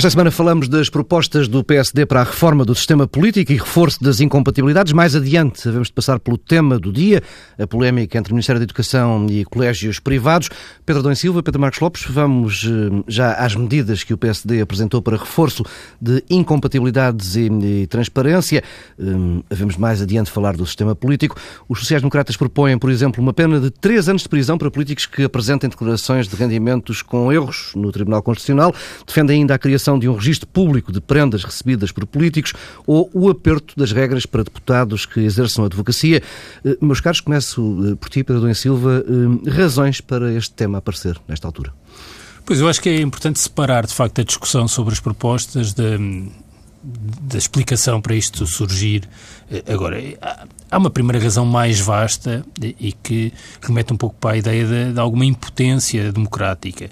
Esta semana falamos das propostas do PSD para a reforma do sistema político e reforço das incompatibilidades. Mais adiante, devemos de passar pelo tema do dia, a polémica entre o Ministério da Educação e colégios privados. Pedro Dom Silva, Pedro Marcos Lopes, vamos eh, já às medidas que o PSD apresentou para reforço de incompatibilidades e, transparência. Devemos mais adiante falar do sistema político. Os sociais-democratas propõem, por exemplo, uma pena de três anos de prisão para políticos que apresentem declarações de rendimentos com erros no Tribunal Constitucional. Defendem ainda a criação criação de um registro público de prendas recebidas por políticos ou o aperto das regras para deputados que exerçam a advocacia. Eh, meus caros, começo eh, por ti, Pedro Dom Silva. Eh, razões para este tema aparecer nesta altura? Pois eu acho que é importante separar, de facto, a discussão sobre as propostas da, da explicação para isto surgir. Agora, há uma primeira razão mais vasta e que remete um pouco para a ideia de, de alguma impotência democrática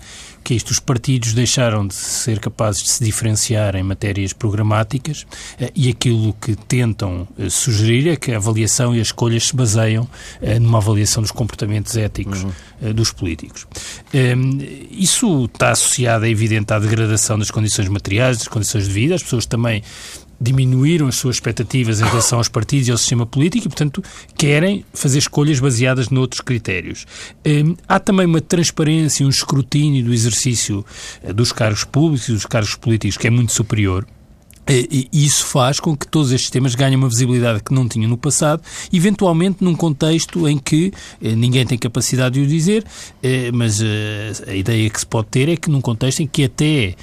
que é isto, os partidos deixaram de ser capazes de se diferenciar em matérias programáticas eh, e aquilo que tentam eh, sugerir é que a avaliação e as escolhas se baseiam eh, numa avaliação dos comportamentos éticos uhum. dos políticos. Ehm, isso está associado, é evidente, à degradação das condições materiais, das condições de vida. As pessoas também diminuíram as suas expectativas em relação aos partidos e ao sistema político e, portanto, querem fazer escolhas baseadas noutros critérios. Hum, há também uma transparência, um escrutínio do exercício eh, dos cargos públicos e dos cargos políticos que é muito superior. E isso faz com que todos estes temas ganhem uma visibilidade que não tinham no passado, eventualmente num contexto em que eh, ninguém tem capacidade de o dizer, eh, mas eh, a ideia que se pode ter é que num contexto em que até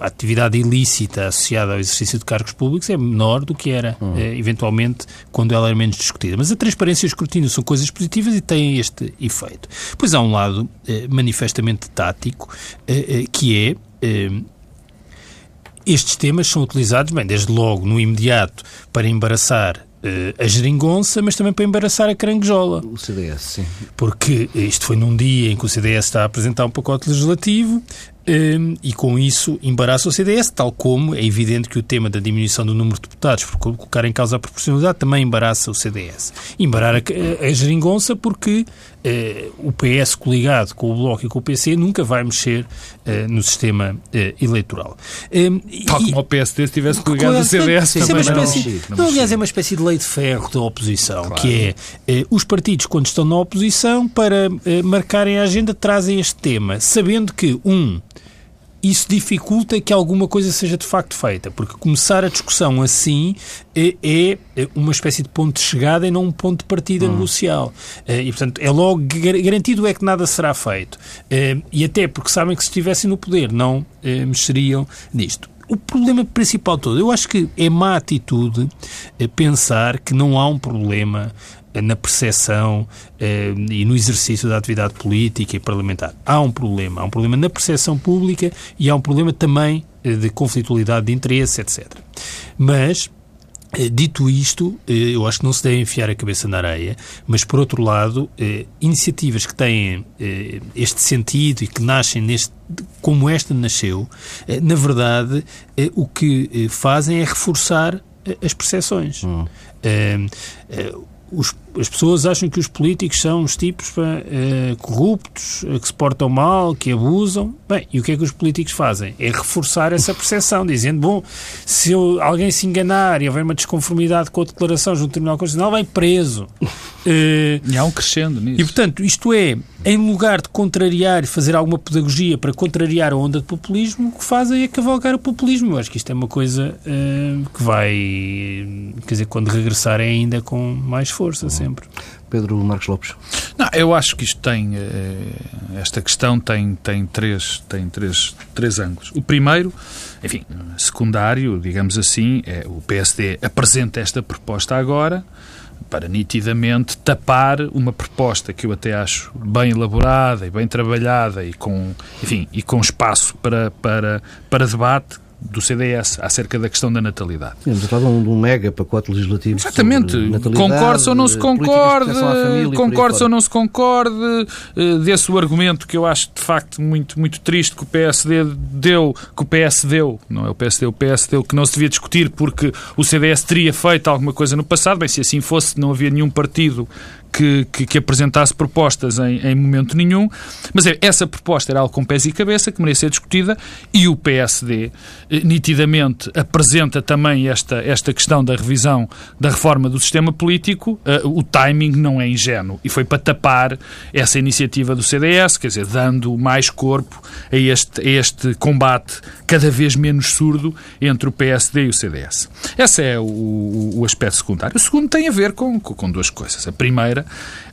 a atividade ilícita associada ao exercício de cargos públicos é menor do que era, uhum. eventualmente, quando ela era menos discutida. Mas a transparência e o escrutínio são coisas positivas e têm este efeito. Pois há um lado manifestamente tático, que é estes temas são utilizados, bem, desde logo, no imediato, para embaraçar uh, a geringonça, mas também para embaraçar a caranguejola. O CDS, sim. Porque isto foi num dia em que o CDS está a apresentar um pacote legislativo um, e com isso embaraça o CDS, tal como é evidente que o tema da diminuição do número de deputados por colocar em causa a proporcionalidade também embaraça o CDS. Embarar a, a, a geringonça porque uh, o PS coligado com o Bloco e com o PC nunca vai mexer uh, no sistema uh, eleitoral. Um, tal e, como o PSD estivesse coligado ao CDS também é uma espécie, não, não, aliás, é uma espécie de lei de ferro da oposição, claro. que é os partidos, quando estão na oposição, para marcarem a agenda, trazem este tema, sabendo que, um, isso dificulta que alguma coisa seja de facto feita, porque começar a discussão assim é, é, é uma espécie de ponto de chegada e não um ponto de partida hum. negocial. Eh, e, portanto, é logo garantido é que nada será feito. Eh, e até porque sabem que se estivessem no poder não eh, mexeriam nisto. O problema principal todo, eu acho que é má atitude pensar que não há um problema na percepção eh, e no exercício da atividade política e parlamentar. Há um problema. Há um problema na percepção pública e há um problema também eh, de conflitualidade de interesse, etc. Mas, eh, dito isto, eh, eu acho que não se deve enfiar a cabeça na areia, mas, por outro lado, eh, iniciativas que têm eh, este sentido e que nascem neste como esta nasceu, na verdade, o que fazem é reforçar as percepções. Hum os, as pessoas acham que os políticos são os tipos uh, corruptos, uh, que se portam mal, que abusam. Bem, e o que é que os políticos fazem? É reforçar essa percepção, dizendo, bom, se eu, alguém se enganar e houver uma desconformidade com a declaração junto ao Tribunal Constitucional, vai preso. Uh, e há um crescendo nisso. E, portanto, isto é, em lugar de contrariar e fazer alguma pedagogia para contrariar a onda de populismo, o que fazem é cavalgar o populismo. Eu acho que isto é uma coisa que vai, quer dizer, quando regressar é ainda com mais força sempre. Pedro Marcos Lopes. Não, eu acho que isto tem eh, esta questão tem tem três tem três três ângulos. O primeiro, enfim, secundário, digamos assim, é o PSD apresenta esta proposta agora para nitidamente tapar uma proposta que eu até acho bem elaborada e bem trabalhada e com, enfim, e com espaço para, para, para debate, do CDS acerca da questão da natalidade. Estamos a falar de um mega pacote legislativo. Exatamente. Concorde ou não se concorde, concorde ou não se concorde, desse o argumento que eu acho de facto muito, muito triste que o PSD deu, que o PS deu, não é o PSD, o PS deu, que não se devia discutir porque o CDS teria feito alguma coisa no passado. Bem, se assim fosse, não havia nenhum partido que, que, que apresentasse propostas em, em, momento nenhum, mas é, essa proposta era algo com pés e cabeça, que merecia ser discutida, e o PSD eh, nitidamente apresenta também esta, esta questão da revisão da reforma do sistema político, uh, o timing não é ingênuo, e foi para tapar essa iniciativa do CDS, quer dizer, dando mais corpo a este, a este combate cada vez menos surdo entre o PSD e o CDS. Esse é o, o aspecto secundário. O segundo tem a ver com, com duas coisas. A primeira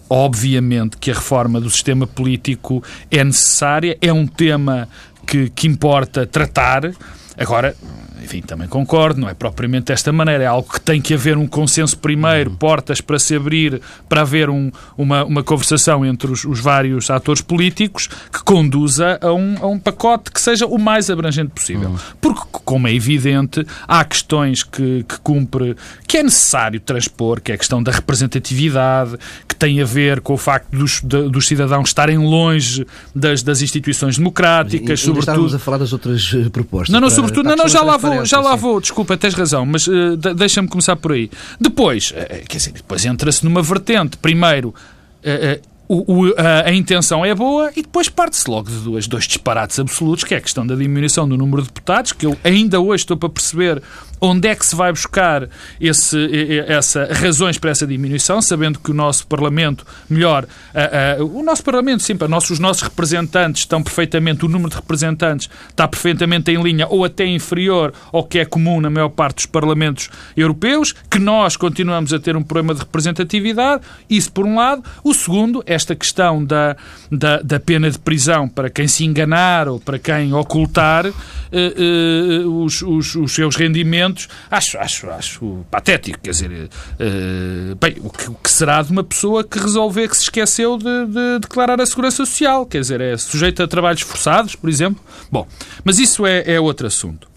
Obviamente que a reforma do sistema político é necessária, é um tema que, que importa tratar. Agora, enfim, também concordo, não é propriamente desta maneira, é algo que tem que haver um consenso primeiro, portas para se abrir, para haver um, uma, uma conversação entre os, os, vários atores políticos que conduza a um, a um pacote que seja o mais abrangente possível. Porque, como é evidente, há questões que, que cumpre, que é necessário transpor, que é a questão da representatividade, que tem a ver com o facto dos, de, dos cidadãos estarem longe das, das instituições democráticas, e, sobretudo... a falar das outras eh, propostas. Não, não, sobretudo, não, não, já lá vou vou, já lá vou, desculpa, tens razão, mas uh, deixa-me começar por aí. Depois, uh, quer dizer, depois entra-se numa vertente. Primeiro, uh, o, o, a, a, intenção é boa e depois parte-se logo de dois, dois disparates absolutos, que é a questão da diminuição do número de deputados, que eu ainda hoje estou para perceber onde é que se vai buscar esse, essa, razões para essa diminuição, sabendo que o nosso Parlamento, melhor, uh, uh, o nosso Parlamento, sim, os nossos representantes estão perfeitamente, o número de representantes está perfeitamente em linha ou até inferior ao que é comum na maior parte dos Parlamentos europeus, que nós continuamos a ter um problema de representatividade, isso por um lado. O segundo, esta questão da, da, da pena de prisão para quem se enganar ou para quem ocultar uh, os, os, os seus rendimentos acho, acho, acho patético. Quer dizer, uh, bem, o que, o que, será de uma pessoa que resolver que se esqueceu de, de, declarar a segurança social? Quer dizer, é sujeito a trabalhos forçados, por exemplo? Bom, mas isso é, é outro assunto.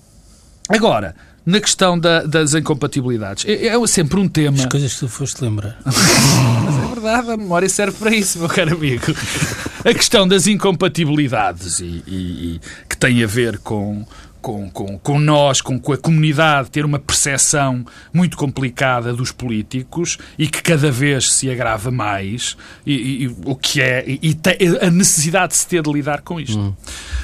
Agora, na questão da, das incompatibilidades, é, é, sempre um tema. As coisas que tu foste lembrar. Mas é verdade, a memória serve para isso, meu caro amigo. A questão das incompatibilidades e, e, e que tem a ver com, com, com, com nós, com, com a comunidade, ter uma percepção muito complicada dos políticos e que cada vez se agrava mais, e, e o que é e, e a necessidade de se ter de lidar com isto. Hum.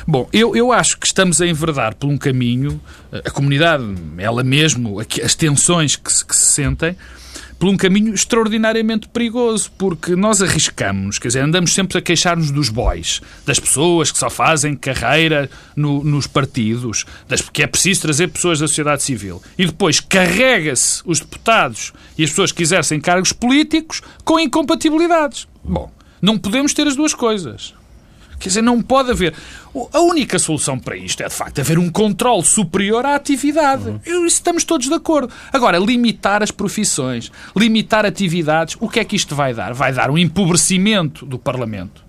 Bom, eu, eu acho que estamos a enverdar por um caminho, a comunidade, ela mesmo, as tensões que se, que se sentem, por um caminho extraordinariamente perigoso, porque nós arriscamos, quer dizer, andamos sempre a queixar-nos dos boys, das pessoas que só fazem carreira no, nos partidos, das, que é preciso trazer pessoas da sociedade civil. E depois carrega-se os deputados e as pessoas que exercem cargos políticos com incompatibilidades. Bom, não podemos ter as duas coisas. Quer dizer, não pode haver. A única solução para isto é, de facto, haver um controle superior à atividade. Uhum. Estamos todos de acordo. Agora, limitar as profissões, limitar atividades, o que é que isto vai dar? Vai dar um empobrecimento do Parlamento.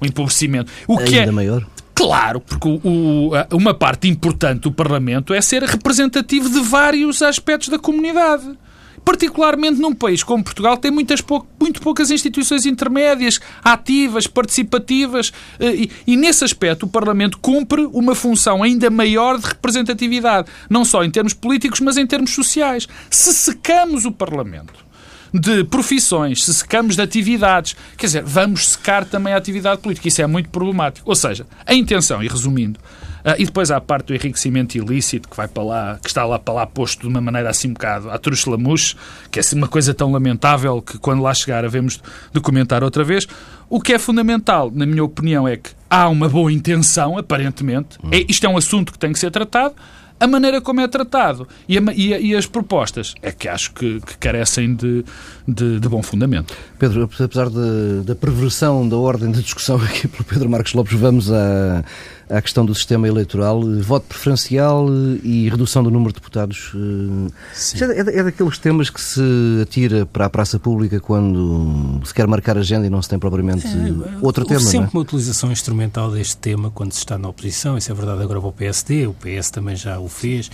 Um empobrecimento. O que Ainda é maior? Claro, porque o, o, uma parte importante do Parlamento é ser representativo de vários aspectos da comunidade particularmente num país como Portugal, tem muitas pou, muito poucas instituições intermédias, ativas, participativas, eh, e, e, nesse aspecto o Parlamento cumpre uma função ainda maior de representatividade, não só em termos políticos, mas em termos sociais. Se secamos o Parlamento de profissões, se secamos de atividades, quer dizer, vamos secar também a atividade política. Isso é muito problemático. Ou seja, a intenção, e resumindo, e depois há a parte do enriquecimento ilícito que vai para lá, que está lá para lá posto de uma maneira assim um bocado à truxelamuche, que é assim uma coisa tão lamentável que quando lá chegar havemos de comentar outra vez. O que é fundamental, na minha opinião, é que há uma boa intenção, aparentemente. Hum. É, isto é um assunto que tem que ser tratado a maneira como é tratado e, a, e, a, e as propostas é que acho que, que carecem de, de, de, bom fundamento. Pedro, apesar de, da perversão da ordem de discussão aqui pelo Pedro Marcos Lopes, vamos a à questão do sistema eleitoral, voto preferencial e redução do número de deputados. Eh, é, é daqueles temas que se atira para a praça pública quando se quer marcar agenda e não se tem propriamente é, outro tema. sempre é? uma utilização instrumental deste tema quando se está na oposição, isso é verdade agora para o PSD, o PS também já o fez.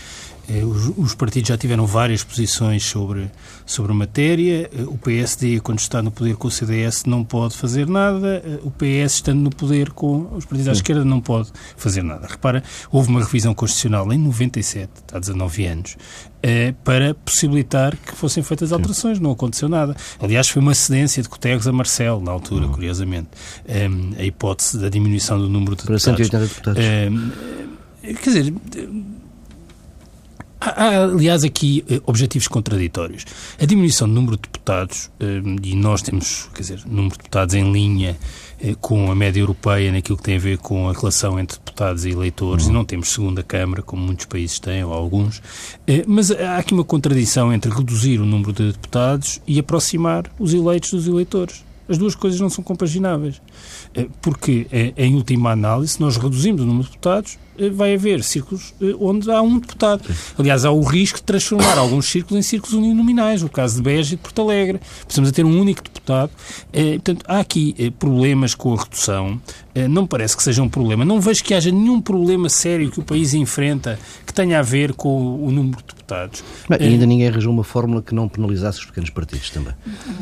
Eh, os, os, partidos já tiveram várias posições sobre, sobre a matéria. Eh, o PSD, quando está no poder com o CDS, não pode fazer nada. Eh, o PS, estando no poder com os partidos à esquerda, não pode fazer nada. Repara, houve uma revisão constitucional em 97, há 19 anos, para possibilitar que fossem feitas alterações. Não aconteceu nada. Aliás, foi uma cedência de Cotegues a Marcelo, na altura, curiosamente. a hipótese da diminuição do número de para deputados. Para 180 deputados. quer dizer Há, aliás, aqui eh, objetivos contraditórios. A diminuição do número de deputados, eh, e nós temos, quer dizer, número de deputados em linha eh, com a média europeia naquilo que tem a ver com a relação entre deputados e eleitores, uhum. e não temos segunda Câmara, como muitos países têm, ou alguns, mas há aqui uma contradição entre reduzir o número de deputados e aproximar os eleitos dos eleitores. As duas coisas não são compagináveis. Porque, em última análise, se nós reduzimos o número de deputados, eh, vai haver círculos eh, onde há um deputado. Aliás, há o risco de transformar alguns círculos em círculos uninominais, o caso de Beja e de Porto Alegre. Precisamos de ter um único deputado. Eh, portanto, há aqui problemas com a redução. Não me parece que seja um problema. Não vejo que haja nenhum problema sério que o país enfrenta que tenha a ver com o número de deputados. Mas ainda ninguém arranjou uma fórmula que não penalizasse os pequenos partidos também.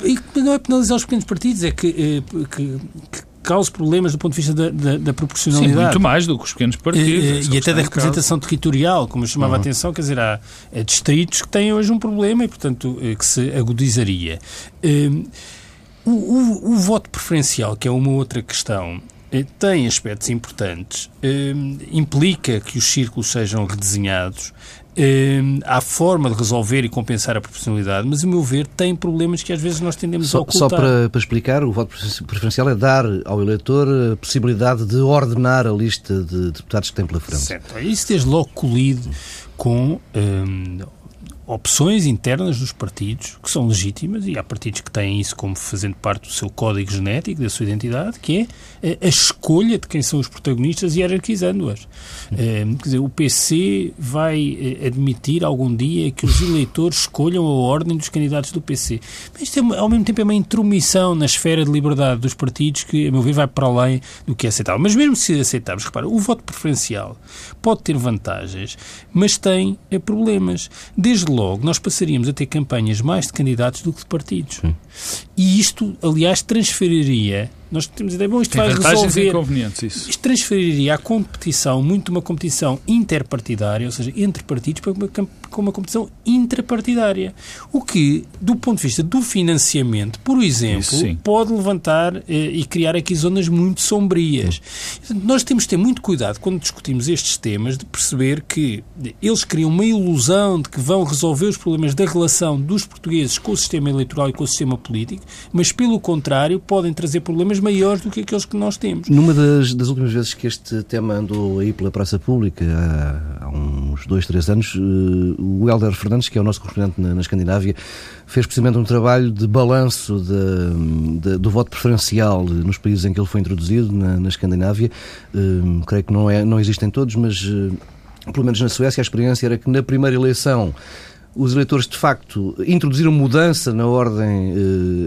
E não é penalizar os pequenos partidos, é que, que, que cause problemas do ponto de vista da, da, da proporcionalidade. Sim, muito mais do que os pequenos partidos. E, e até da representação territorial, como eu chamava uhum. a atenção, quer dizer, há, há distritos que têm hoje um problema e, portanto, eh, que se agudizaria. Um, o, o, o, voto preferencial, que é uma outra questão, eh, tem aspectos importantes, implica que os círculos sejam redesenhados, Uh, há forma de resolver e compensar a proporcionalidade, mas, a meu ver, tem problemas que às vezes nós tendemos só, a ocultar. Só para, para, explicar, o voto preferencial é dar ao eleitor a possibilidade de ordenar a lista de deputados que tem pela frente. Certo. Isso desde logo colhido com opções internas dos partidos, que são legítimas, e há partidos que têm isso como fazendo parte do seu código genético, da sua identidade, que é a escolha de quem são os protagonistas e hierarquizando-as. É, quer dizer, o PC vai eh, admitir algum dia que os eleitores escolham a ordem dos candidatos do PC. Mas isto, é, ao mesmo tempo, é uma intromissão na esfera de liberdade dos partidos que, a meu ver, vai para além do que é aceitável. Mas mesmo se aceitarmos, repara, o voto preferencial pode ter vantagens, mas tem eh, problemas. Desde logo, nós passaríamos a ter campanhas mais de candidatos do que de partidos. Sim. E isto, aliás, transferiria nós temos a ideia, bom, isto Tem vai resolver. Isso. Isto transferiria a competição muito uma competição interpartidária, ou seja, entre partidos, para uma, para uma competição intrapartidária. O que, do ponto de vista do financiamento, por exemplo, pode levantar eh, e criar aqui zonas muito sombrias. Nós temos de ter muito cuidado quando discutimos estes temas de perceber que eles criam uma ilusão de que vão resolver os problemas da relação dos portugueses com o sistema eleitoral e com o sistema político, mas pelo contrário podem trazer problemas maiores do que aqueles que nós temos. Numa das, das últimas vezes que este tema andou aí pela praça pública, há, há uns dois, três anos, uh, o Helder Fernandes, que é o nosso correspondente na, na Escandinávia, fez precisamente um trabalho de balanço de, de, do voto preferencial nos países em que ele foi introduzido, na, na Escandinávia. Uh, creio que não, é, não existem todos, mas uh, pelo menos na Suécia a experiência era que na primeira eleição os eleitores, de facto, introduziram mudança na ordem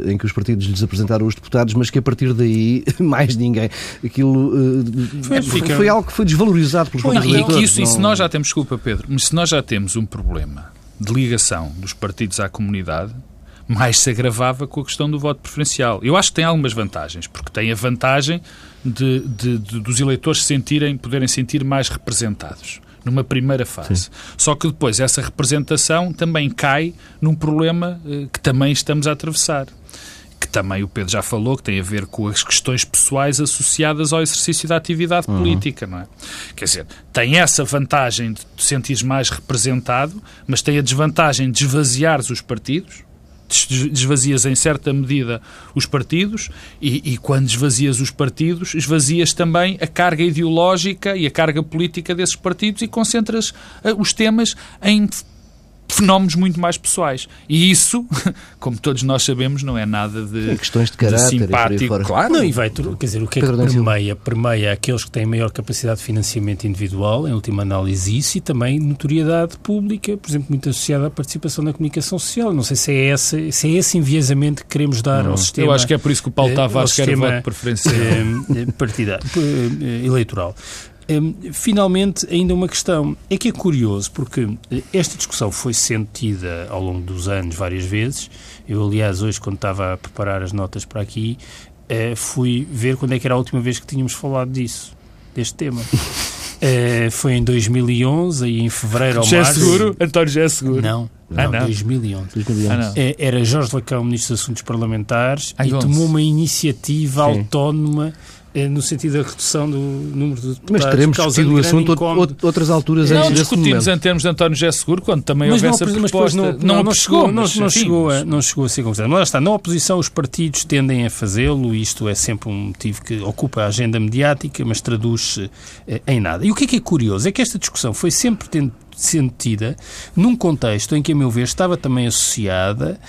eh, em que os partidos lhes apresentaram os deputados, mas que a partir daí, mais ninguém. Aquilo eh, foi, fica... foi, algo que foi desvalorizado pelos próprios eleitores. E, isso, não... e se nós já temos, desculpa Pedro, mas se nós já temos um problema de ligação dos partidos à comunidade, mais se agravava com a questão do voto preferencial. Eu acho que tem algumas vantagens, porque tem a vantagem de, de, de dos eleitores sentirem, poderem sentir mais representados numa primeira fase. Sim. Só que depois essa representação também cai num problema eh, que também estamos a atravessar que também o Pedro já falou, que tem a ver com as questões pessoais associadas ao exercício da atividade uhum. política, não é? Quer dizer, tem essa vantagem de te sentires mais representado, mas tem a desvantagem de esvaziares os partidos, desvazias em certa medida os partidos e, e, quando esvazias os partidos, esvazias também a carga ideológica e a carga política desses partidos e concentras uh, os temas em fenómenos muito mais pessoais. E isso, como todos nós sabemos, não é nada de, Sim, questões de, caráter de simpático. Claro. Não, e vai, quer dizer, o que é que permeia? Permeia aqueles que têm maior capacidade de financiamento individual, em última análise isso, e também notoriedade pública, por exemplo, muito associada à participação na comunicação social. Não sei se é esse, se é esse enviesamento que queremos dar ao sistema. Eu acho que é por isso que o Paulo eh, Tavares quer voto preferencial. Eh, partidário, eleitoral. Um, finalmente, ainda uma questão. É que é curioso, porque eh, esta discussão foi sentida ao longo dos anos várias vezes. Eu, aliás, hoje, quando estava a preparar as notas para aqui, uh, fui ver quando é que era a última vez que tínhamos falado disso, deste tema. Uh, foi em 2011, aí em fevereiro ou José março. Seguro? António José Seguro? Não, não, Ah, não. 2011. 2011. Ah, não. Eh, Era Jorge Lacão, Ministro dos Assuntos Parlamentares, Ai, e 11. tomou uma iniciativa Sim. autónoma eh, no sentido da redução do número de deputados. Mas teremos discutido o assunto incómodo. out- outras alturas Não antes desse discutimos momento. em termos de António José Seguro, quando também Mas houve não, essa mas depois proposta. não, não, não chegou, chegou, não, mas, não enfim, chegou a, não chegou a ser considerado. Mas lá está, na oposição os partidos tendem a fazê-lo, isto é sempre um motivo que ocupa a agenda mediática, mas traduz-se eh, em nada. E o que é que é curioso é que esta discussão foi sempre sentida num contexto em que, a meu ver, estava também associada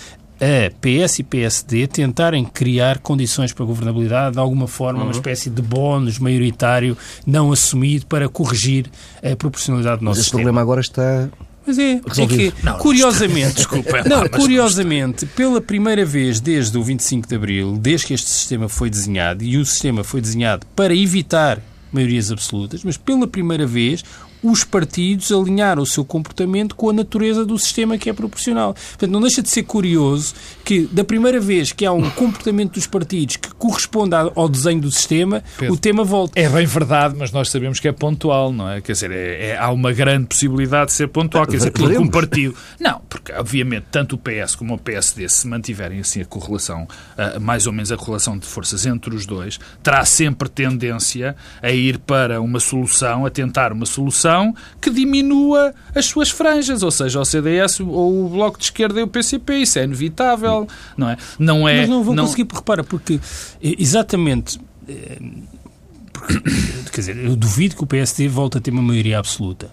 a PS e PSD tentarem criar condições para a governabilidade, de alguma forma, Uhum. uma espécie de bónus maioritário não assumido para corrigir a proporcionalidade do Mas nosso esse sistema. problema agora está. Mas é, é que, curiosamente, não, curiosamente, pela primeira vez desde o 25 de Abril, desde que este sistema foi desenhado, e o sistema foi desenhado para evitar maiorias absolutas, mas pela primeira vez os partidos alinharam o seu comportamento com a natureza do sistema que é proporcional. Portanto, não deixa de ser curioso que, da primeira vez que há um comportamento dos partidos que corresponde ao desenho do sistema, Pedro. o tema volta. É bem verdade, mas nós sabemos que é pontual, não é? Quer dizer, é- é- há uma grande possibilidade de ser pontual. Quer dizer, porque um partido. Não, porque obviamente tanto o PS como o PSD, se mantiverem assim a correlação, ah, mais ou menos a correlação de forças entre os dois, terá sempre tendência a ir para uma solução, a tentar uma solução que diminua as suas franjas, ou seja, o CDS ou o Bloco de Esquerda e o PCP. Isso é inevitável, não é? Não é. Mas não vão conseguir, porque repara, porque eh, exatamente. eh, porque, quer dizer, eu duvido que o PSD volte a ter uma maioria absoluta.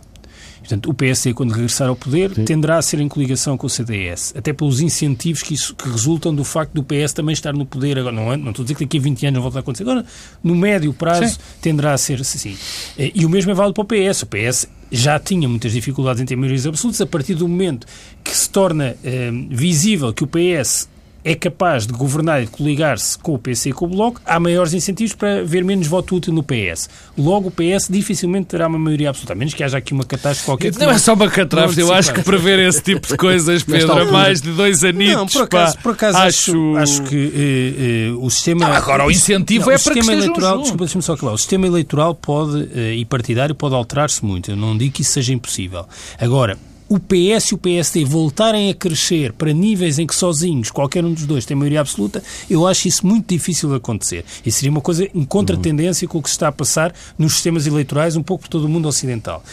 Portanto, o PSD, quando regressar ao poder, tenderá a ser em coligação com o CDS, até pelos incentivos que, isso, que resultam do facto do PS também estar no poder. Agora, não, é- não estou a dizer que daqui a 20 anos não volta a acontecer. Agora, no médio prazo, Sim. tenderá a ser assim. E o mesmo é válido para o PS. O PS já tinha muitas dificuldades em ter maiorias absolutas. A partir do momento que se torna eh, visível que o PS é capaz de governar e de coligar-se com o PC e com o Bloco, há maiores incentivos para ver menos voto útil no PS. Logo, o PS dificilmente terá uma maioria absoluta, a menos que haja aqui uma catástrofe qualquer. que Não é só uma catástrofe, eu não acho que antecipar. para ver esse tipo de coisas, Pedro, altura. mais de dois anitos, Não, por acaso, pá, por acaso acho, acho que eh, eh, o sistema. Não, agora o incentivo é o para que eleitoral. Desculpa, só acabar. O sistema eleitoral pode, eh, e partidário pode alterar-se muito. Eu não digo que isso seja impossível. Agora. O PS e o PSD voltarem a crescer para níveis em que sozinhos qualquer um dos dois tem maioria absoluta, eu acho isso muito difícil de acontecer. E seria uma coisa em contratendência com o que se está a passar nos sistemas eleitorais, um pouco por todo o mundo ocidental.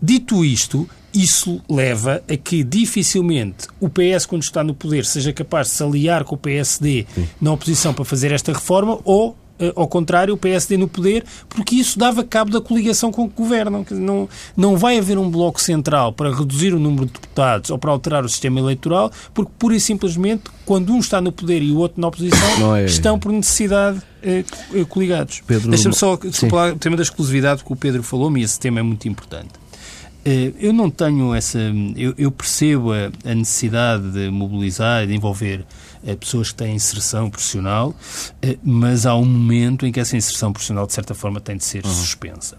Dito isto, isso leva a que dificilmente o PS, quando está no poder, seja capaz de se aliar com o PSD na oposição para fazer esta reforma ou. Eh, Ao contrário, o PSD no poder, porque isso dava cabo da coligação com que governam. Não, não vai haver um bloco central para reduzir o número de deputados ou para alterar o sistema eleitoral, porque pura e simplesmente, quando um está no poder e o outro na oposição, Não é- estão por necessidade eh, eh, coligados. Pedro- Deixa-me só lá, o tema da exclusividade que o Pedro falou-me, e esse tema é muito importante. Eh, Eu não tenho essa. Eu, eu percebo a, a necessidade de mobilizar e de envolver pessoas que têm inserção profissional, eh, mas há um momento em que essa inserção profissional, de certa forma, tem de ser suspensa.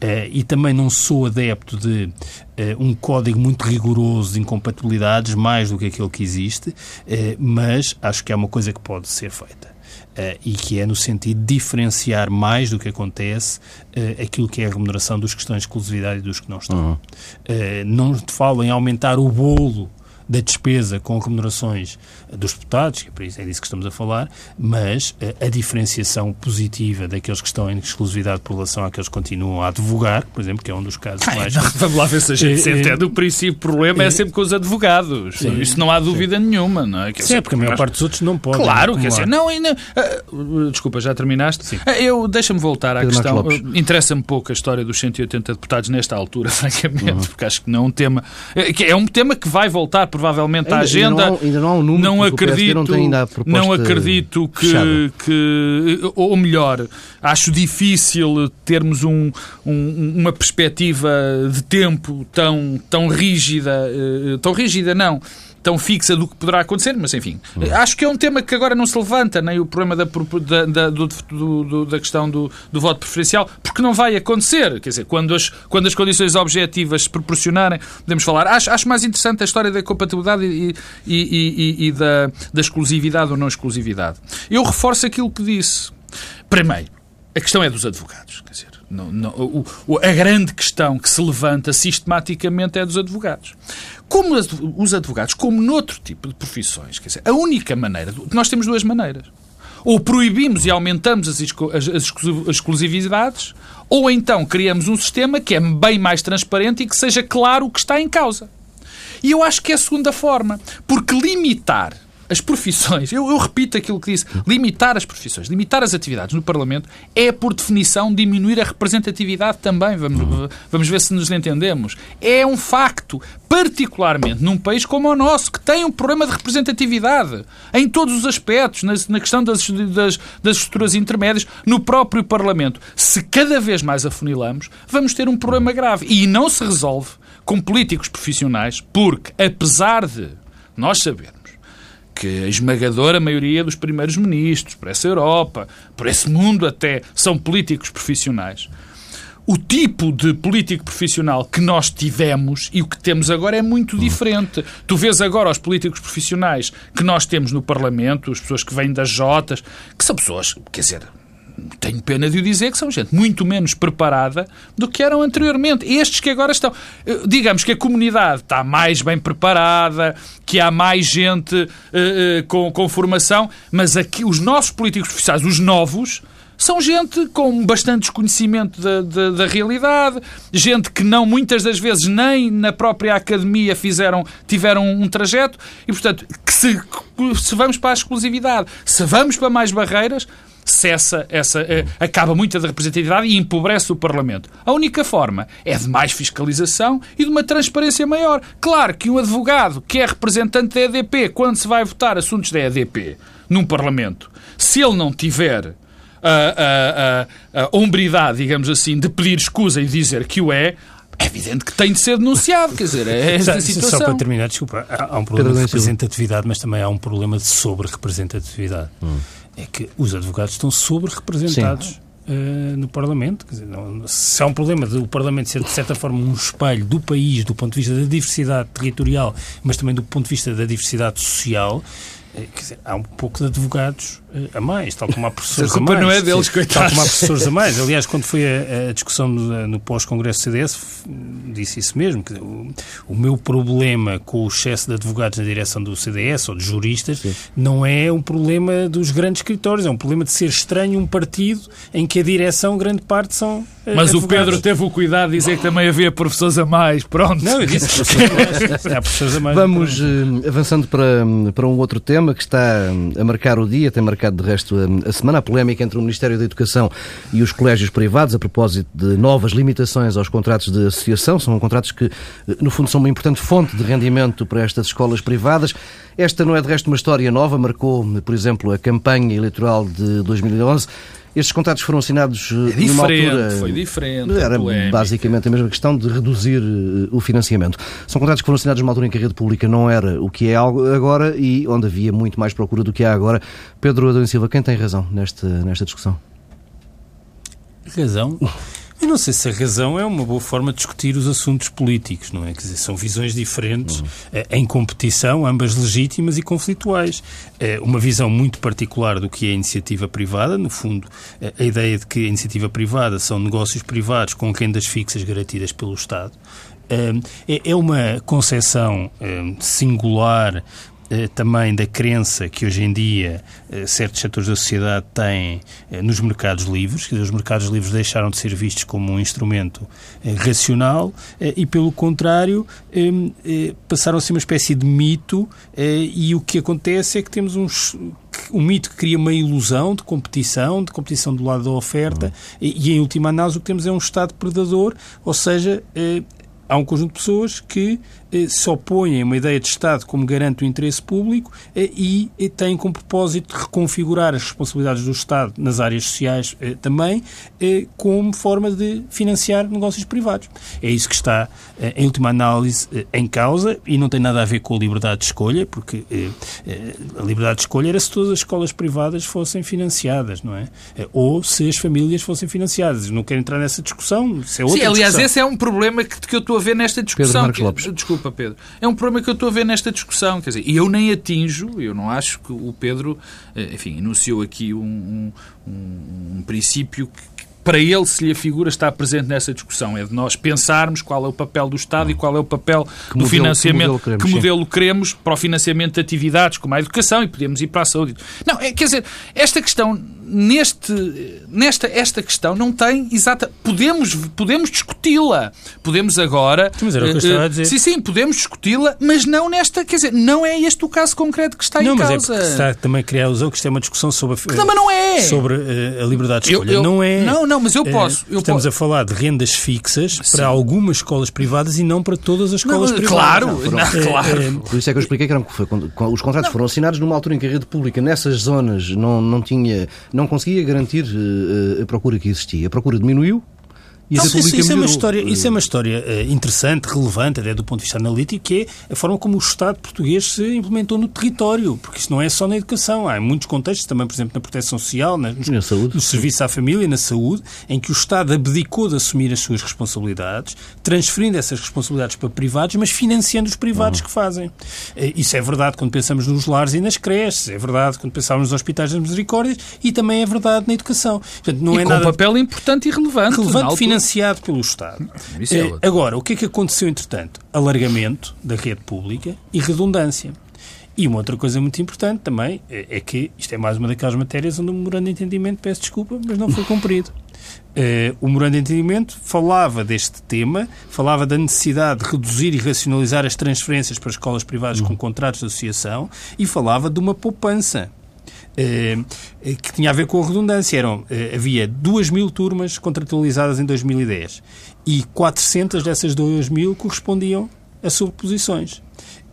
Eh, E também não sou adepto de eh, um código muito rigoroso de incompatibilidades, mais do que aquele que existe, eh, mas acho que é uma coisa que pode ser feita. Eh, e que é no sentido de diferenciar mais do que acontece eh, aquilo que é a remuneração dos que estão em exclusividade e dos que não estão. Eh, não te falo em aumentar o bolo da despesa com remunerações dos deputados, que é por isso é disso que estamos a falar, mas eh, a diferenciação positiva daqueles que estão em exclusividade por relação àqueles que continuam a advogar, por exemplo, que é um dos casos mais... Vamos lá ver se a gente se Eh, eh, entende. O princípio, o problema é sempre com os advogados. Isso não há dúvida nenhuma, não é? Quer Sim, dizer, é porque a maior mas- parte dos outros não podem. Claro, quer dizer, não, ainda. ah, desculpa, já terminaste? Ah, eu deixa-me voltar à Pedro questão. Ah, Interessa-me pouco a história dos 180 deputados nesta altura, francamente, porque acho que não é um tema. É, que é um tema que vai voltar provavelmente à Ainda- ainda agenda. não há- ainda não há um número, Não acredito, não tem ainda a proposta não acredito que, fechada. que. Ou melhor, acho difícil termos um, um- uma perspectiva de tempo tão, tão rígida. eh, Tão rígida, não tão fixa do que poderá acontecer, mas enfim. Acho que é um tema que agora não se levanta, nem o problema da, da, da, do, do, da questão do, do voto preferencial, porque não vai acontecer. Quer dizer, quando as, quando as condições objetivas se proporcionarem, podemos falar. Acho, acho mais interessante a história da compatibilidade e, e, e, e da, da exclusividade ou não exclusividade. Eu reforço aquilo que disse. Primeiro, a questão é dos advogados. Quer dizer, não, não, o, a grande questão que se levanta sistematicamente é dos advogados. Como os advogados, como noutro tipo de profissões, quer dizer, a única maneira. Nós temos duas maneiras. Ou proibimos e aumentamos as, as, as exclusividades, ou então criamos um sistema que é bem mais transparente e que seja claro o que está em causa. E eu acho que é a segunda forma. Porque limitar as profissões, eu, eu, repito aquilo que disse, limitar as profissões, limitar as atividades no Parlamento é, por definição, diminuir a representatividade também. Vamos, vamos ver se nos entendemos. É um facto, particularmente num país como o nosso, que tem um problema de representatividade em todos os aspectos, na, na questão das, das, das estruturas intermédias, no próprio Parlamento. Se cada vez mais afunilamos, vamos ter um problema grave. E não se resolve com políticos profissionais, porque, apesar de nós sabermos que a esmagadora maioria dos primeiros ministros, por essa Europa, por esse mundo até, são políticos profissionais. O tipo de político profissional que nós tivemos e o que temos agora é muito diferente. Tu vês agora os políticos profissionais que nós temos no Parlamento, as pessoas que vêm das Jotas, que são pessoas, quer dizer, tenho pena de o dizer que são gente muito menos preparada do que eram anteriormente. Estes que agora estão. Eh, digamos que a comunidade está mais bem preparada, que há mais gente uh, uh, com, com formação, mas aqui os nossos políticos profissionais, os novos, são gente com bastante desconhecimento da, da, da, realidade, gente que não, muitas das vezes, nem na própria academia fizeram, tiveram um trajeto, e portanto, que se, se vamos para a exclusividade, se vamos para mais barreiras, cessa essa, eh, acaba muita da representatividade e empobrece o Parlamento. A única forma é de mais fiscalização e de uma transparência maior. Claro que um advogado que é representante da EDP, quando se vai votar assuntos da EDP num Parlamento, se ele não tiver a, a, a, a hombridade, digamos assim, de pedir escusa e dizer que o é, é evidente que tem de ser denunciado, quer dizer, é esta situação. Só para terminar, desculpa, há um problema de representatividade, mas também há um problema de sobre-representatividade. Hum é que os advogados estão sobre-representados uh, no Parlamento. Dizer, não, se há um problema do Parlamento ser, de certa forma, um espelho do país, do ponto de vista da diversidade territorial, mas também do ponto de vista da diversidade social, Quer dizer, há um pouco de advogados a mais, tal como há professores a, a mais. não é deles, coitados. Tal como há professores a mais. Aliás, quando foi a, a discussão no, no pós-congresso CDS, disse isso mesmo, que o, o, meu problema com o excesso de advogados na direção do CDS ou de juristas Sim. não é um problema dos grandes escritórios, é um problema de ser estranho um partido em que a direção, grande parte, são eh, Mas advogados. o Pedro teve o cuidado de dizer que também havia professores a mais, pronto. Não, eu disse professores a mais. Há professores a mais. Vamos uh, avançando para, para um outro tema que está a marcar o dia, tem marcado de resto a, a semana, a polémica entre o Ministério da Educação e os colégios privados a propósito de novas limitações aos contratos de associação. São contratos que, no fundo, são uma importante fonte de rendimento para estas escolas privadas. Esta não é de resto uma história nova, marcou, por exemplo, a campanha eleitoral de 2011. Estes contratos foram assinados é numa altura. Foi diferente. Era basicamente a mesma questão de reduzir eh, o financiamento. São contratos que foram assinados numa altura em que a rede pública não era o que é agora e onde havia muito mais procura do que há agora. Pedro Adão Silva, quem tem razão nesta, nesta discussão? Razão? Eu não sei se a razão é uma boa forma de discutir os assuntos políticos, não é? Quer dizer, são visões diferentes, uhum. em competição, ambas legítimas e conflituais. É uma visão muito particular do que é a iniciativa privada, no fundo, eh, a ideia de que a iniciativa privada são negócios privados com rendas fixas garantidas pelo Estado. É, é uma concepção singular eh, também da crença que hoje em dia eh, certos setores da sociedade têm eh, nos mercados livres, que os mercados livres deixaram de ser vistos como um instrumento racional e, pelo contrário, passaram a ser uma espécie de mito e o que acontece é que temos uns um mito que cria uma ilusão de competição, de competição do lado da oferta, uhum. e, e, em última análise o que temos é um Estado predador, ou seja, há um conjunto de pessoas que eh, se opõem a uma ideia de Estado como garante o interesse público eh, e eh, têm como propósito reconfigurar as responsabilidades do Estado nas áreas sociais também, como forma de financiar negócios privados. É isso que está, em última análise, em causa e não tem nada a ver com a liberdade de escolha, porque a liberdade de escolha era se todas as escolas privadas fossem financiadas, não é? Ou se as famílias fossem financiadas. Não quero entrar nessa discussão. Isso é outra Sim, aliás, discussão. esse é um problema que, que eu estou a ver nesta discussão. Pedro Lopes. Desculpa, Pedro. É um problema que eu estou a ver nesta discussão. Quer dizer, e eu nem atinjo, eu não acho que o Pedro, eh, enfim, enunciou aqui um, um, um princípio que para ele se lhe a figura está presente nessa discussão. É de nós pensarmos qual é o papel do Estado e qual é o papel que do modelo, financiamento, que modelo, queremos, que modelo queremos para o financiamento de atividades como a educação e podemos ir para a saúde. Não, é, quer dizer, esta questão neste, nesta esta questão não tem exata. Podemos, podemos discuti-la. Podemos agora. Mas era o que eu estava a dizer. Sim, sim, podemos discuti-la, mas não nesta. Quer dizer, não é este o caso concreto que está não, em causa. Não, mas é está também a criar a ilusão que isto é uma discussão sobre. Que também não é. Sobre uh, a liberdade de escolha. Eu, eu, não é. Não, não, mas eu posso. Eu estamos posso. a falar de rendas fixas sim. para algumas escolas privadas e não para todas as escolas não, privadas. Claro, não, não, é, claro. É, Por isso é que eu expliquei que eram, foi, os contratos foram assinados numa altura em que a rede pública nessas zonas não, não tinha, não conseguia garantir uh, a procura que existia. A procura diminuiu, e não, isso, isso, é uma história, isso é uma história uh, interessante, relevante, até do ponto de vista analítico, que é a forma como o Estado português se implementou no território, porque isso não é só na educação. Há muitos contextos, também, por exemplo, na proteção social, na, na saúde. no serviço à família, na saúde, em que o Estado abdicou de assumir as suas responsabilidades, transferindo essas responsabilidades para privados, mas financiando os privados uhum. que fazem. Uh, isso é verdade quando pensamos nos lares e nas creches, é verdade quando pensamos nos hospitais das misericórdias e também é verdade na educação. Portanto, não e é com nada... um papel importante e relevante. Relevante, financiado pelo Estado. É Agora, o que é que aconteceu, entretanto? Alargamento da rede pública e redundância. E uma outra coisa muito importante também é, é que isto é mais uma daquelas matérias onde o memorando de entendimento, peço desculpa, mas não foi cumprido. Uh, o memorando de entendimento falava deste tema, falava da necessidade de reduzir e racionalizar as transferências para escolas privadas com contratos de associação e falava de uma poupança eh, eh, que tinha a ver com a redundância. Eram, eh, havia 2 mil turmas contratualizadas em 2010 e 400 dessas 2 mil correspondiam a sobreposições.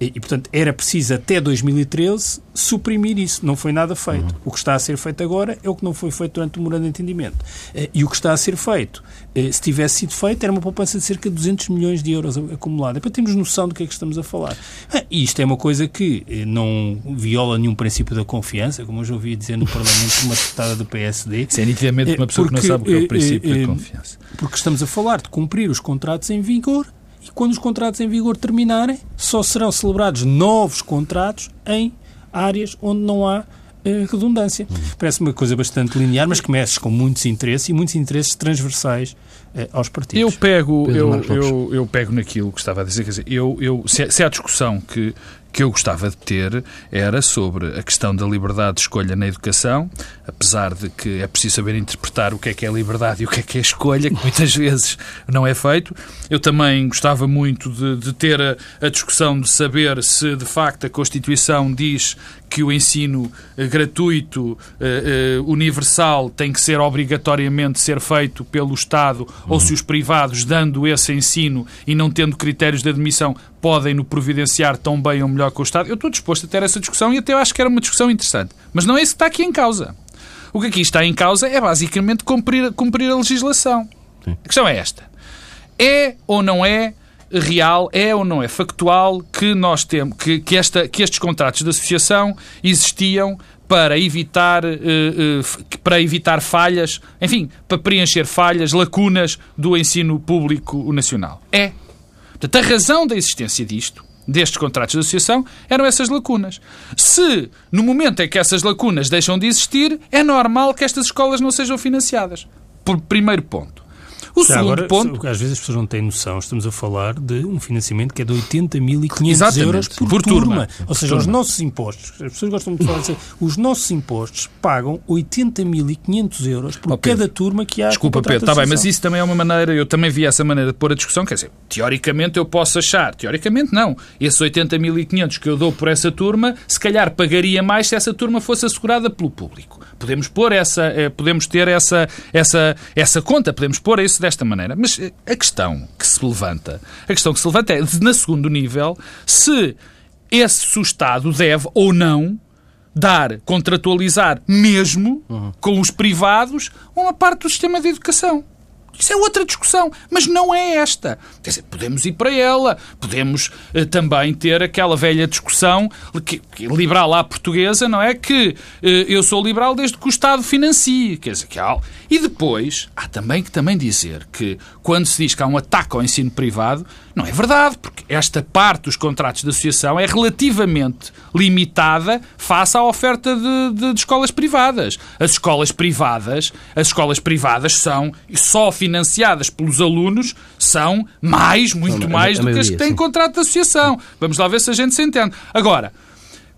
E, e, portanto, era preciso até 2013 suprimir isso. Não foi nada feito. Uhum. O que está a ser feito agora é o que não foi feito durante o memorando de entendimento. Eh, e o que está a ser feito, eh, se tivesse sido feito, era uma poupança de cerca de 200 milhões de euros acumulada. É para termos noção do que é que estamos a falar. Ah, e isto é uma coisa que eh, não viola nenhum princípio da confiança, como eu já ouvi dizer no Parlamento uma deputada do PSD. Isso é nitidamente uma pessoa porque, que não sabe o que é o princípio da confiança. Porque estamos a falar de cumprir os contratos em vigor e quando os contratos em vigor terminarem, só serão celebrados novos contratos em áreas onde não há eh, redundância. Parece uma coisa bastante linear, mas que mexe com muitos interesses e muitos interesses transversais eh, aos partidos. Eu pego, eu, eu, eu, pego naquilo que estava a dizer, quer dizer, eu, eu, se, se há discussão que que eu gostava de ter era sobre a questão da liberdade de escolha na educação, apesar de que é preciso saber interpretar o que é que é liberdade e o que é que é escolha, que muitas vezes não é feito. Eu também gostava muito de, de ter a, a, discussão de saber se de facto a Constituição diz que o ensino eh, gratuito, eh, eh, universal, tem que ser obrigatoriamente ser feito pelo Estado, uhum. ou se os privados, dando esse ensino e não tendo critérios de admissão, podem no providenciar tão bem ou melhor que o Estado. Eu estou disposto a ter essa discussão e até acho que era uma discussão interessante. Mas não é isso que está aqui em causa. O que aqui está em causa é basicamente cumprir, cumprir a legislação. Sim. A questão é esta. É ou não é real, é ou não é factual que nós temos que, que, esta, que estes contratos de associação existiam para evitar, uh, uh, para evitar falhas, enfim, para preencher falhas, lacunas do ensino público nacional. É. Portanto, a razão da existência disto, destes contratos de associação, eram essas lacunas. Se, no momento em que essas lacunas deixam de existir, é normal que estas escolas não sejam financiadas. Por primeiro ponto. O Já segundo agora, ponto. Às vezes as pessoas não têm noção, estamos a falar de um financiamento que é de 80.500 euros por, por turma. turma. Ou seja, turma. os nossos impostos, as pessoas gostam de falar assim, os nossos impostos pagam 80.500 euros por oh, cada turma que há. Desculpa, Pedro, está bem, mas isso também é uma maneira, eu também vi essa maneira de pôr a discussão, quer dizer, teoricamente eu posso achar, teoricamente não, esses 80.500 que eu dou por essa turma, se calhar pagaria mais se essa turma fosse assegurada pelo público. Podemos pôr essa, eh, podemos ter essa, essa, essa conta, podemos pôr esse desta maneira. Mas a questão que se levanta, a questão que se levanta é, na segundo nível, se esse Estado deve ou não dar, contratualizar mesmo uhum. com os privados uma parte do sistema de educação. Isso é outra discussão, mas não é esta. Quer dizer, podemos ir para ela, podemos uh, também ter aquela velha discussão que, que, liberal à portuguesa, não é? Que uh, eu sou liberal desde que o Estado financie. Quer dizer, que há... E depois, há também que também dizer que quando se diz que há um ataque ao ensino privado, não é verdade, porque esta parte dos contratos de associação é relativamente limitada face à oferta de, de, de escolas privadas. As escolas privadas, as escolas privadas são só financiadas pelos alunos, são mais, muito mais do que as que têm contrato de associação. Vamos lá ver se a gente se entende. Agora,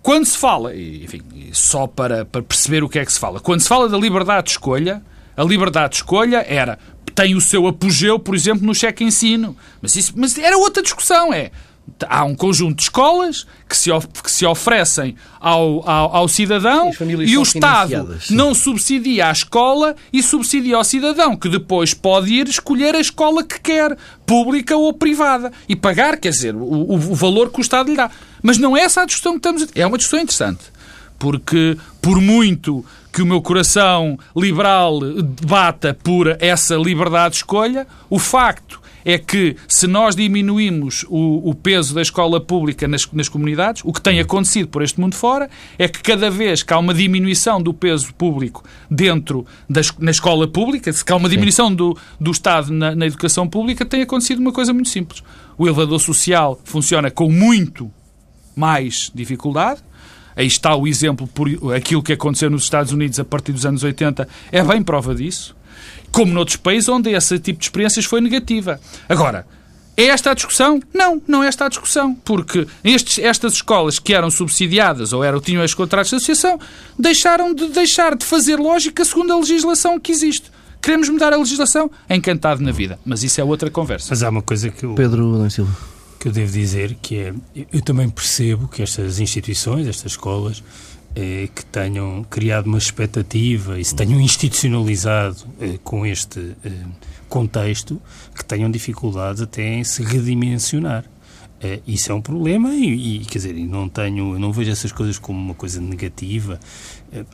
quando se fala, enfim, só para, para perceber o que é que se fala, quando se fala da liberdade de escolha, a liberdade de escolha era tem o seu apogeu, por exemplo, no cheque ensino. Mas, isso, mas era outra discussão, é há um conjunto de escolas que se, que se oferecem ao, ao, ao cidadão e o Estado não subsidia a escola e subsidia ao cidadão, que depois pode ir escolher a escola que quer, pública ou privada, e pagar, quer dizer, o, o valor que o Estado lhe dá. Mas não é essa a discussão que estamos a É uma discussão interessante, porque por muito que o meu coração liberal debata por essa liberdade de escolha, o facto é que se nós diminuímos o, o peso da escola pública nas, nas, comunidades, o que tem acontecido por este mundo fora é que cada vez que há uma diminuição do peso público dentro da na escola pública, se há uma diminuição do, do Estado na, na educação pública, tem acontecido uma coisa muito simples. O elevador social funciona com muito mais dificuldade, Aí está o exemplo por aquilo que aconteceu nos Estados Unidos a partir dos anos 80, é bem prova disso. Como noutros países onde esse tipo de experiências foi negativa. Agora, é esta a discussão? Não, não é esta a discussão. Porque estes, estas escolas que eram subsidiadas ou eram, tinham os contratos de associação deixaram de deixar de fazer lógica segundo a legislação que existe. Queremos mudar a legislação? Encantado na vida. Mas isso é outra conversa. Mas há uma coisa que eu... Pedro Silva que eu devo dizer, que é, eu também percebo que estas instituições, estas escolas, eh, que tenham criado uma expectativa e se tenham institucionalizado eh, com este eh, contexto, que tenham dificuldades até em se redimensionar. Isso é um problema e, e, quer dizer, não tenho, não vejo essas coisas como uma coisa negativa.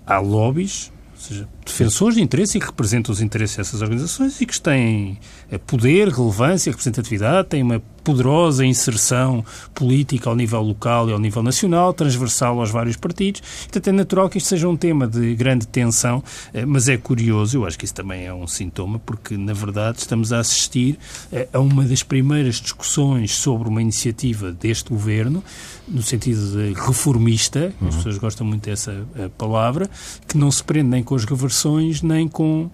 Há lobbies, ou seja, defensores de interesses e que representam os interesses dessas organizações e que têm poder, relevância, representatividade, têm uma poderosa inserção política ao nível local e ao nível nacional, transversal aos vários partidos. Portanto, é natural que isto seja um tema de grande tensão, eh, mas é curioso, eu acho que isso também é um sintoma, porque, na verdade, estamos a assistir eh, a uma das primeiras discussões sobre uma iniciativa deste governo, no sentido de reformista, uhum. as pessoas gostam muito dessa eh, palavra, que não se prende nem com as reversões nem com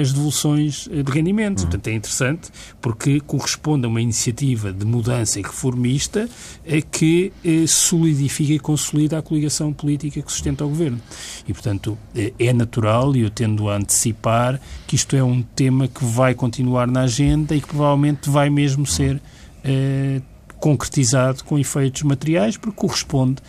as devoluções eh, de rendimentos. Uhum. Portanto, é interessante porque corresponde a uma iniciativa de mudança e reformista eh, que solidifica e consolida a coligação política que sustenta o governo. E, portanto, é natural, e eu tendo a antecipar, que isto é um tema que vai continuar na agenda e que provavelmente vai mesmo ser concretizado com efeitos materiais, porque corresponde,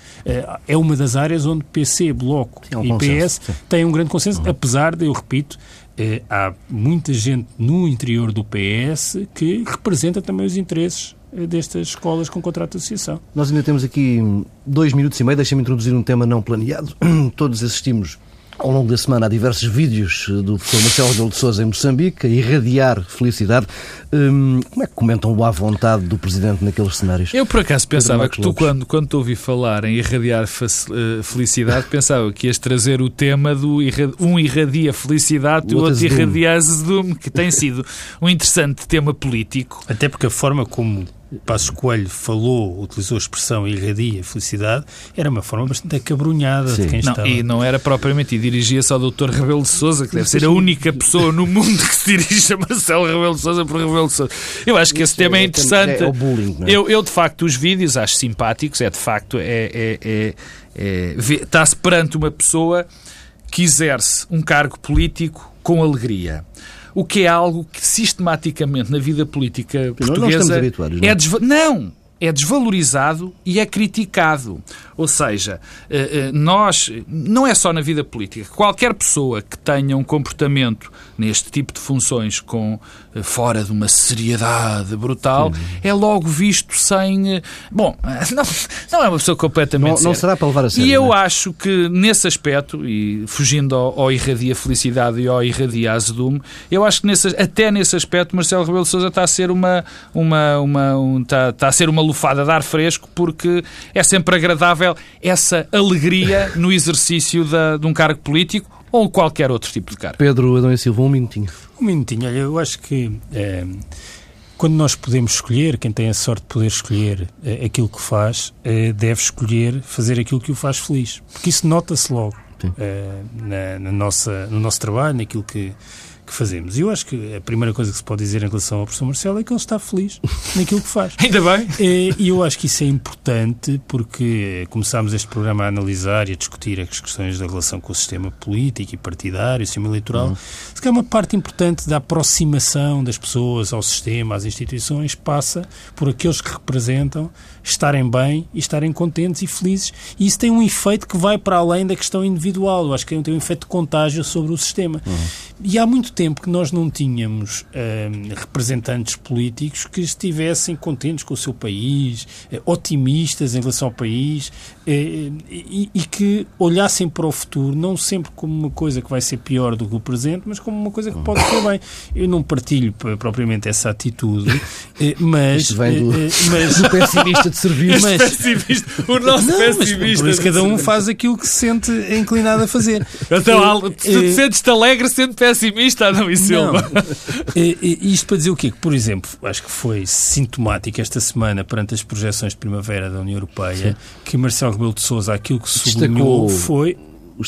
é uma das áreas onde PC, Bloco é um e PS têm um grande consenso, uhum. apesar de, eu repito, eh, há muita gente no interior do PS que representa também os interesses eh, destas escolas com contrato de associação. Nós ainda temos aqui dois minutos e meio, deixem-me introduzir um tema não planeado. Todos assistimos ao longo da semana há diversos vídeos eh, do professor Marcelo Rebelo de Sousa em Moçambique a irradiar felicidade. Hum, como é que comentam o à vontade do Presidente naqueles cenários? Eu, por acaso, pensava que tu, quando, quando te ouvi falar em irradiar eh, felicidade, pensava que ias trazer o tema do um irradia felicidade e o outro irradia azedume, que tem sido um interessante tema político. Até porque a forma como Passos Coelho falou, utilizou a expressão irradia felicidade, era uma forma bastante acabrunhada Sim. de quem não, estava. E não era propriamente, e dirigia-se ao Dr. Rebelo de Souza, que deve ser a única pessoa no mundo que se dirige a Marcelo Rebelo de Souza por Rebelo de Souza. Eu acho que esse tema é, é interessante. É, o bullying, é? eu, eu, de facto, os vídeos acho simpáticos, é de facto, é, é, é, é está-se perante uma pessoa que exerce um cargo político com alegria o que é algo que sistematicamente na vida política portuguesa não é desva... não, é desvalorizado e é criticado. Ou seja, eh, eh, nós, não é só na vida política, qualquer pessoa que tenha um comportamento neste tipo de funções com fora de uma seriedade brutal é logo visto sem. Bom, não, não é uma pessoa completamente. Não, não será para levar a sério. E eu é? acho que nesse aspecto, e fugindo ao, ao irradia felicidade e ao irradia azedume, eu acho que nesse, até nesse aspecto Marcelo Rebelo de Sousa está a ser uma, uma, uma um, está, está a ser uma lufada de ar fresco porque é sempre agradável essa alegria no exercício da, de um cargo político ou qualquer outro tipo de cargo. Pedro Adão e Silva, um minutinho. Um minutinho. Olha, eu acho que é, quando nós podemos escolher, quem tem a sorte de poder escolher é, aquilo que faz, é, deve escolher fazer aquilo que o faz feliz. Porque isso nota-se logo na, na, nossa, no nosso trabalho, naquilo que que fazemos. E eu acho que a primeira coisa que se pode dizer em relação ao professor Marcelo é que ele está feliz naquilo que faz. Ainda bem. E eu acho que isso é importante porque começámos este programa a analisar e a discutir as questões da relação com o sistema político e partidário, o sistema eleitoral. Uhum. Se que é uma parte importante da aproximação das pessoas ao sistema, às instituições, passa por aqueles que representam estarem bem e estarem contentes e felizes. E isso tem um efeito que vai para além da questão individual. Eu acho que tem um efeito de contágio sobre o sistema. Uhum. E há muito tempo que nós não tínhamos uh, representantes políticos que estivessem contentes com o seu país, uh, otimistas em relação ao país e, e, que olhassem para o futuro não sempre como uma coisa que vai ser pior do que o presente, mas como uma coisa que pode ser bem. Eu não partilho propriamente essa atitude, mas, vem do, mas do pessimista de serviço. Mas, pessimista, o nosso não, pessimista. Por isso cada um faz aquilo que se sente inclinado a fazer. Então, tu te sentes-te alegre sendo pessimista, não, e Silva. Isto para dizer o quê? Que, por exemplo, acho que foi sintomático esta semana perante as projeções de primavera da União Europeia Sim. que Marcelo Rebelo de Sousa aquilo que sublinhou foi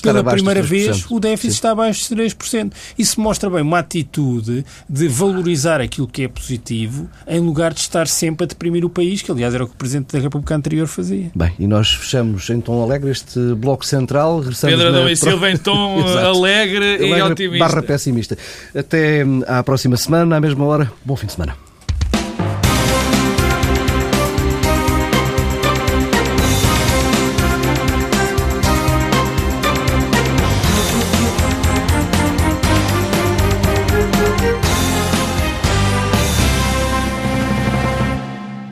pela primeira vez o déficit Sim. está abaixo de 3%. Isso mostra bem uma atitude de valorizar aquilo que é positivo em lugar de estar sempre a deprimir o país, que aliás era o que o Presidente da República anterior fazia. Bem, e nós fechamos em tom alegre este bloco central. Pedro Adão e Silva em tom alegre, alegre e otimista. Barra pessimista. Até à próxima semana, à mesma hora. Bom fim de semana.